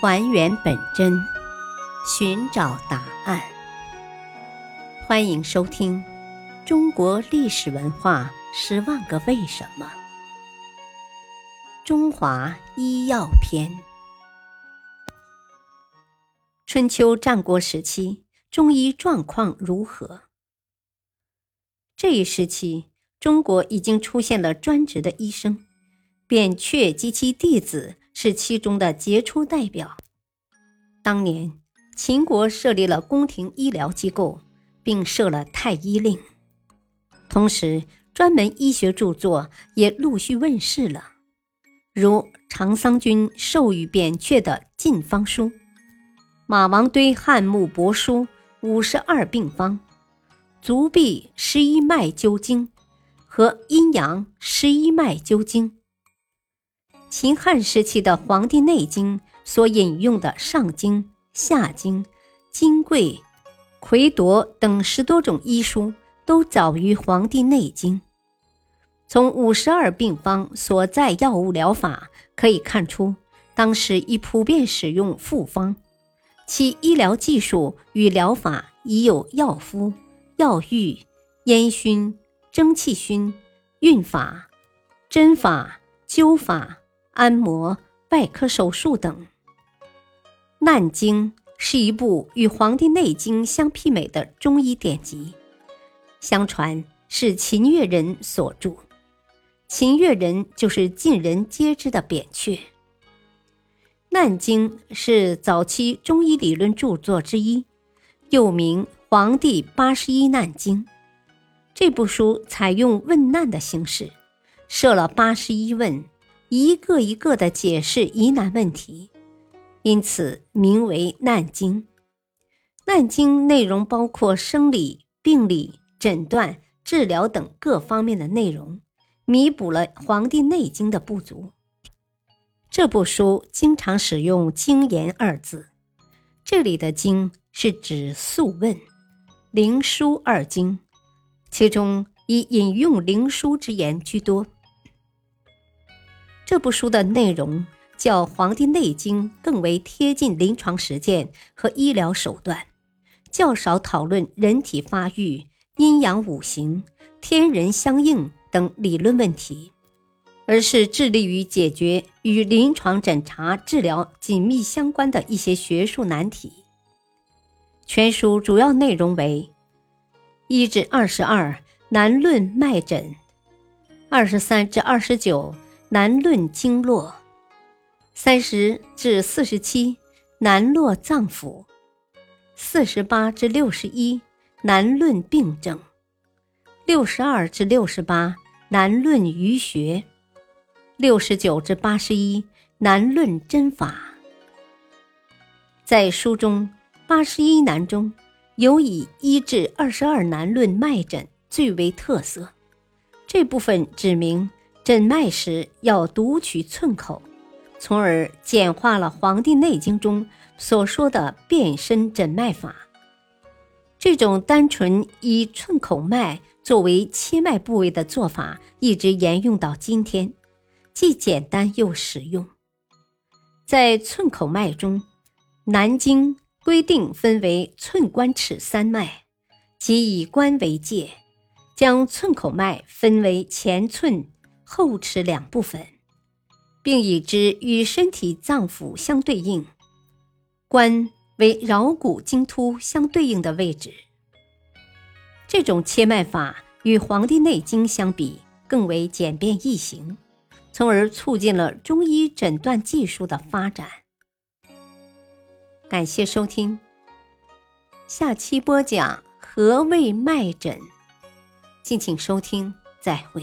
还原本真，寻找答案。欢迎收听《中国历史文化十万个为什么》——中华医药篇。春秋战国时期，中医状况如何？这一时期，中国已经出现了专职的医生，扁鹊及其弟子是其中的杰出代表。当年，秦国设立了宫廷医疗机构，并设了太医令，同时专门医学著作也陆续问世了，如长桑君授予扁鹊的《晋方书》，马王堆汉墓帛书《五十二病方》。足痹十一脉灸经和阴阳十一脉灸经，秦汉时期的《黄帝内经》所引用的上经、下经、金匮、魁夺等十多种医书，都早于《黄帝内经》。从五十二病方所在药物疗法可以看出，当时已普遍使用复方，其医疗技术与疗法已有药敷。药浴、烟熏、蒸汽熏、运法、针法、灸法、按摩、外科手术等。《难经》是一部与《黄帝内经》相媲美的中医典籍，相传是秦越人所著。秦越人就是尽人皆知的扁鹊。《难经》是早期中医理论著作之一，又名。《黄帝八十一难经》这部书采用问难的形式，设了八十一问，一个一个的解释疑难问题，因此名为《难经》。《难经》内容包括生理、病理、诊断、治疗等各方面的内容，弥补了《黄帝内经》的不足。这部书经常使用“经言”二字，这里的“经”是指《素问》。灵枢二经，其中以引用灵枢之言居多。这部书的内容较《黄帝内经》更为贴近临床实践和医疗手段，较少讨论人体发育、阴阳五行、天人相应等理论问题，而是致力于解决与临床诊查治疗紧密相关的一些学术难题。全书主要内容为：一至二十二难论脉诊，二十三至二十九难论经络，三十至四十七难络脏腑，四十八至六十一难论病症，六十二至六十八难论余学，六十九至八十一难论针法。在书中。八十一难中，尤以一至二十二难论脉诊最为特色。这部分指明诊脉时要读取寸口，从而简化了《黄帝内经》中所说的变身诊脉法。这种单纯以寸口脉作为切脉部位的做法，一直沿用到今天，既简单又实用。在寸口脉中，《南经》。规定分为寸关尺三脉，即以关为界，将寸口脉分为前寸、后池两部分，并以之与身体脏腑相对应。关为桡骨经突相对应的位置。这种切脉法与《黄帝内经》相比更为简便易行，从而促进了中医诊断技术的发展。感谢收听，下期播讲何谓脉诊，敬请收听，再会。